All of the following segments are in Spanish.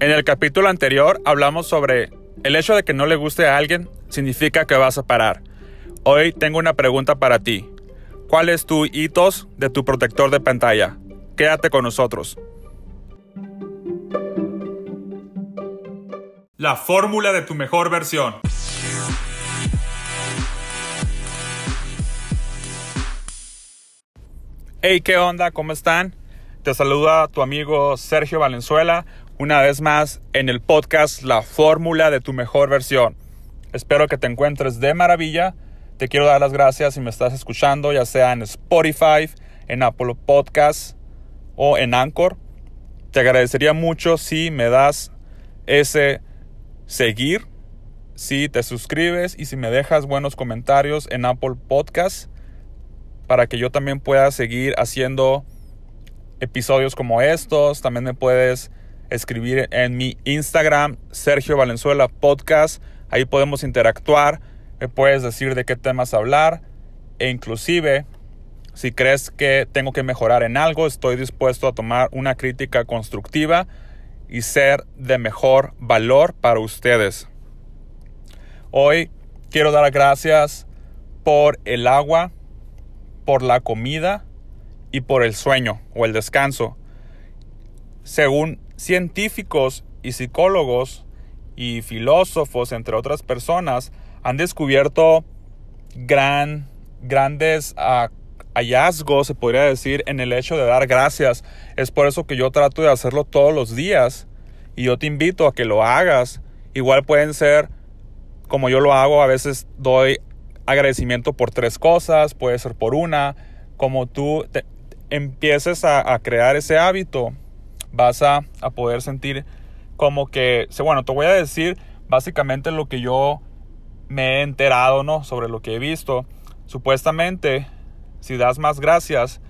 En el capítulo anterior hablamos sobre el hecho de que no le guste a alguien significa que vas a parar. Hoy tengo una pregunta para ti. ¿Cuál es tu hitos de tu protector de pantalla? Quédate con nosotros. La fórmula de tu mejor versión. Hey, ¿qué onda? ¿Cómo están? Te saluda tu amigo Sergio Valenzuela una vez más en el podcast La fórmula de tu mejor versión. Espero que te encuentres de maravilla. Te quiero dar las gracias si me estás escuchando, ya sea en Spotify, en Apple Podcasts o en Anchor. Te agradecería mucho si me das ese seguir, si te suscribes y si me dejas buenos comentarios en Apple Podcasts para que yo también pueda seguir haciendo episodios como estos. También me puedes escribir en mi Instagram, Sergio Valenzuela Podcast. Ahí podemos interactuar, me puedes decir de qué temas hablar e inclusive si crees que tengo que mejorar en algo, estoy dispuesto a tomar una crítica constructiva y ser de mejor valor para ustedes. Hoy quiero dar gracias por el agua, por la comida y por el sueño o el descanso. Según científicos y psicólogos y filósofos, entre otras personas, han descubierto gran, grandes ah, hallazgos, se podría decir, en el hecho de dar gracias. Es por eso que yo trato de hacerlo todos los días y yo te invito a que lo hagas. Igual pueden ser, como yo lo hago, a veces doy agradecimiento por tres cosas, puede ser por una, como tú empieces a crear ese hábito vas a, poder sentir como que, bueno, te voy a decir básicamente lo que yo me he enterado, ¿no? Sobre lo que he visto. Supuestamente, si das más gracias,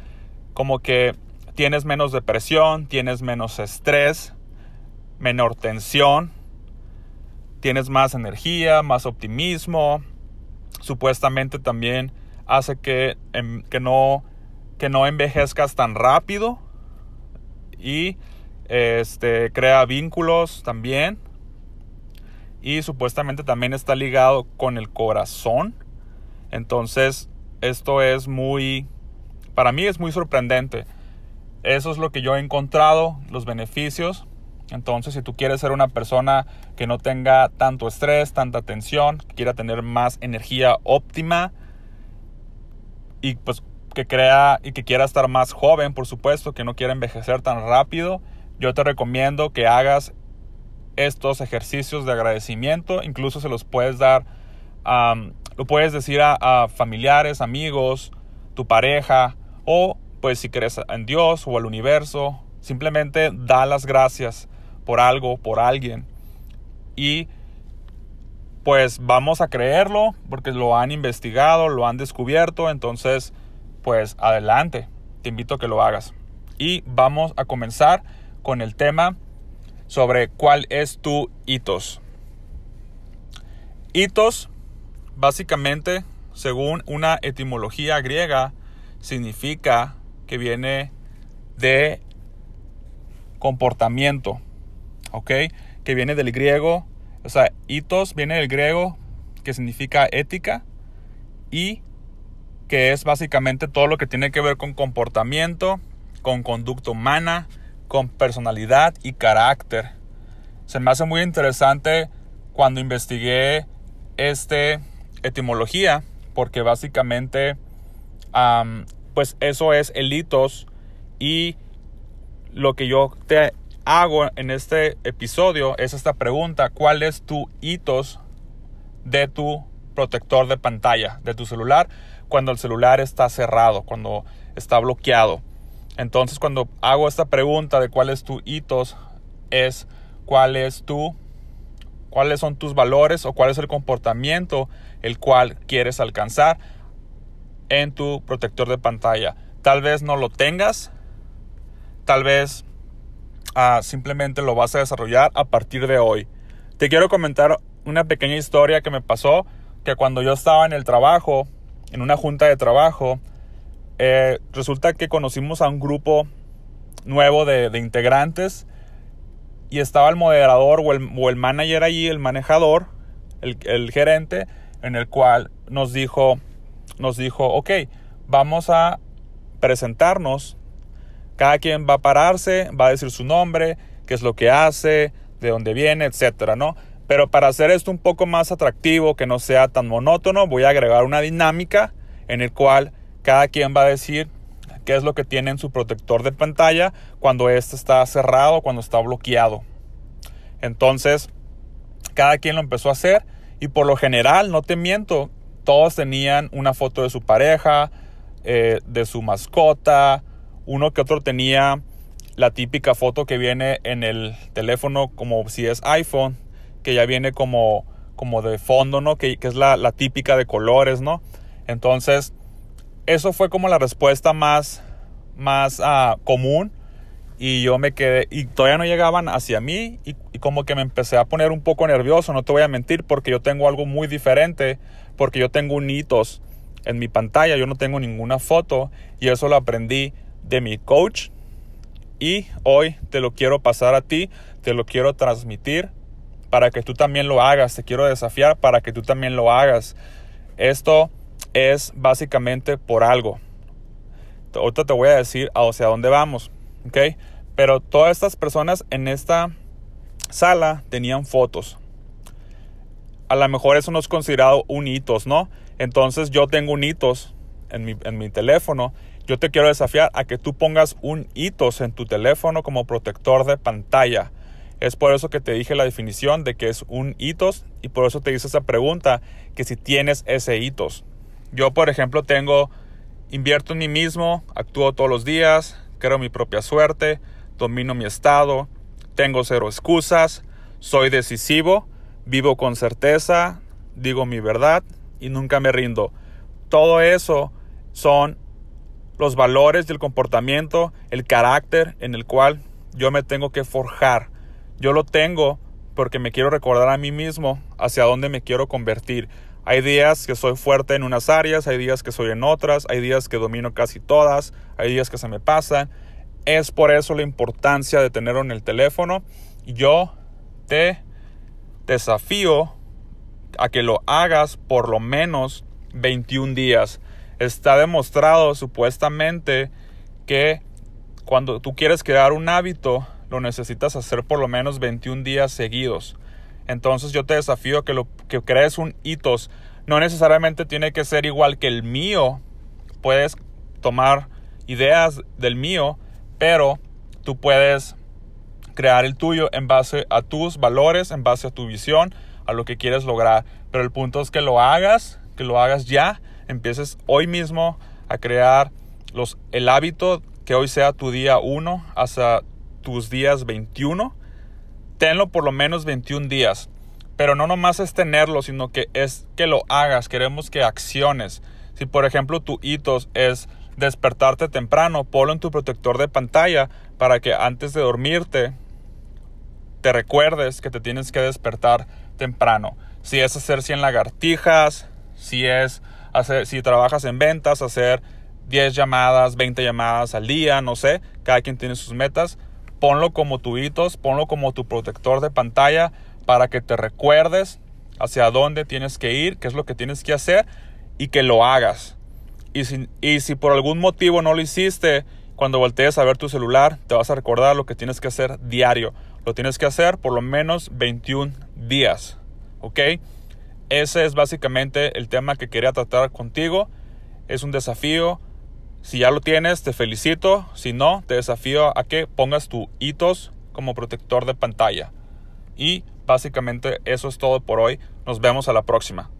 como que tienes menos depresión, tienes menos estrés, menor tensión, tienes más energía, más optimismo. Supuestamente también hace que, em, que, no, que no envejezcas tan rápido y este, crea vínculos también. Y supuestamente también está ligado con el corazón. Entonces, esto es muy, para mí es muy sorprendente. Eso es lo que yo he encontrado, los beneficios. Entonces, si tú quieres ser una persona que no tenga tanto estrés, tanta tensión, que quiera tener más energía óptima y pues que crea y que quiera estar más joven, por supuesto, que no quiera envejecer tan rápido, yo te recomiendo que hagas estos ejercicios de agradecimiento. Incluso se los puedes dar, lo puedes decir a, familiares, amigos, tu pareja o pues si crees en Dios o al universo, simplemente da las gracias por algo, por alguien. Y pues vamos a creerlo porque lo han investigado, lo han descubierto, entonces pues adelante, te invito a que lo hagas. Y vamos a comenzar con el tema sobre cuál es tu hitos. Hitos, básicamente, según una etimología griega, significa que viene de comportamiento, ¿ok? Que viene del griego, o sea, hitos viene del griego que significa ética y que es básicamente todo lo que tiene que ver con comportamiento, con conducta humana, con personalidad y carácter. Se me hace muy interesante cuando investigué este etimología, porque básicamente, pues eso es el hitos y lo que yo te hago en este episodio es esta pregunta, ¿cuál es tu hitos de tu protector de pantalla de tu celular cuando el celular está cerrado, cuando está bloqueado. Entonces cuando hago esta pregunta de cuál es tu hitos, es cuál es tu, cuáles son tus valores o cuál es el comportamiento el cual quieres alcanzar en tu protector de pantalla. Tal vez no lo tengas, tal vez ah, simplemente lo vas a desarrollar a partir de hoy. Te quiero comentar una pequeña historia que me pasó que cuando yo estaba en el trabajo, en una junta de trabajo, eh, resulta que conocimos a un grupo nuevo de, integrantes y estaba el moderador o el, o el manager allí, el manejador, el, gerente, en el cual nos dijo, nos dijo, ok, vamos a presentarnos, cada quien va a pararse, va a decir su nombre, qué es lo que hace, de dónde viene, etcétera, ¿no? Pero para hacer esto un poco más atractivo, que no sea tan monótono, voy a agregar una dinámica en el cual cada quien va a decir qué es lo que tiene en su protector de pantalla cuando este está cerrado, cuando está bloqueado. Entonces, cada quien lo empezó a hacer y por lo general, no te miento, todos tenían una foto de su pareja, eh, de su mascota, uno que otro tenía la típica foto que viene en el teléfono como si es iPhone, que ya viene como, como de fondo, ¿no? Que, que es la, la, típica de colores, ¿no? Entonces, eso fue como la respuesta más, más uh, común. Y yo me quedé, y todavía no llegaban hacia mí y, y, como que me empecé a poner un poco nervioso, no te voy a mentir, porque yo tengo algo muy diferente, porque yo tengo un hitos en mi pantalla, yo no tengo ninguna foto y eso lo aprendí de mi coach. Y hoy te lo quiero pasar a ti, te lo quiero transmitir para que tú también lo hagas, te quiero desafiar para que tú también lo hagas. Esto es básicamente por algo. Ahorita te voy a decir hacia dónde vamos, ¿ok? Pero todas estas personas en esta sala tenían fotos. A lo mejor eso no es considerado un hitos, ¿no? Entonces yo tengo un hitos en mi, en mi teléfono yo te quiero desafiar a que tú pongas un hitos en tu teléfono como protector de pantalla. Es por eso que te dije la definición de que es un hitos y por eso te hice esa pregunta que si tienes ese hitos. Yo, por ejemplo, tengo, invierto en mí mismo, actúo todos los días, creo mi propia suerte, domino mi estado, tengo cero excusas, soy decisivo, vivo con certeza, digo mi verdad y nunca me rindo. Todo eso son los valores del comportamiento, el carácter en el cual yo me tengo que forjar. Yo lo tengo porque me quiero recordar a mí mismo hacia dónde me quiero convertir. Hay días que soy fuerte en unas áreas, hay días que soy en otras, hay días que domino casi todas, hay días que se me pasan. Es por eso la importancia de tenerlo en el teléfono. Yo te desafío a que lo hagas por lo menos 21 días está demostrado supuestamente que cuando tú quieres crear un hábito, lo necesitas hacer por lo menos 21 días seguidos. Entonces yo te desafío que, lo, que crees un hitos. No necesariamente tiene que ser igual que el mío. Puedes tomar ideas del mío, pero tú puedes crear el tuyo en base a tus valores, en base a tu visión, a lo que quieres lograr. Pero el punto es que lo hagas, que lo hagas ya empieces hoy mismo a crear los, el hábito que hoy sea tu día 1 hasta tus días 21. Tenlo por lo menos 21 días. Pero no nomás es tenerlo, sino que es que lo hagas. Queremos que acciones. Si por ejemplo tu hitos es despertarte temprano, ponlo en tu protector de pantalla para que antes de dormirte te recuerdes que te tienes que despertar temprano. Si es hacer 100 lagartijas, si es hacer, si trabajas en ventas, hacer 10 llamadas, 20 llamadas al día, no sé, cada quien tiene sus metas. Ponlo como tu hitos, ponlo como tu protector de pantalla para que te recuerdes hacia dónde tienes que ir, qué es lo que tienes que hacer y que lo hagas. Y si, y si por algún motivo no lo hiciste, cuando voltees a ver tu celular, te vas a recordar lo que tienes que hacer diario. Lo tienes que hacer por lo menos 21 días. ¿Ok? Ese es básicamente el tema que quería tratar contigo. Es un desafío. Si ya lo tienes, te felicito. Si no, te desafío a que pongas tu hitos como protector de pantalla. Y básicamente eso es todo por hoy. Nos vemos a la próxima.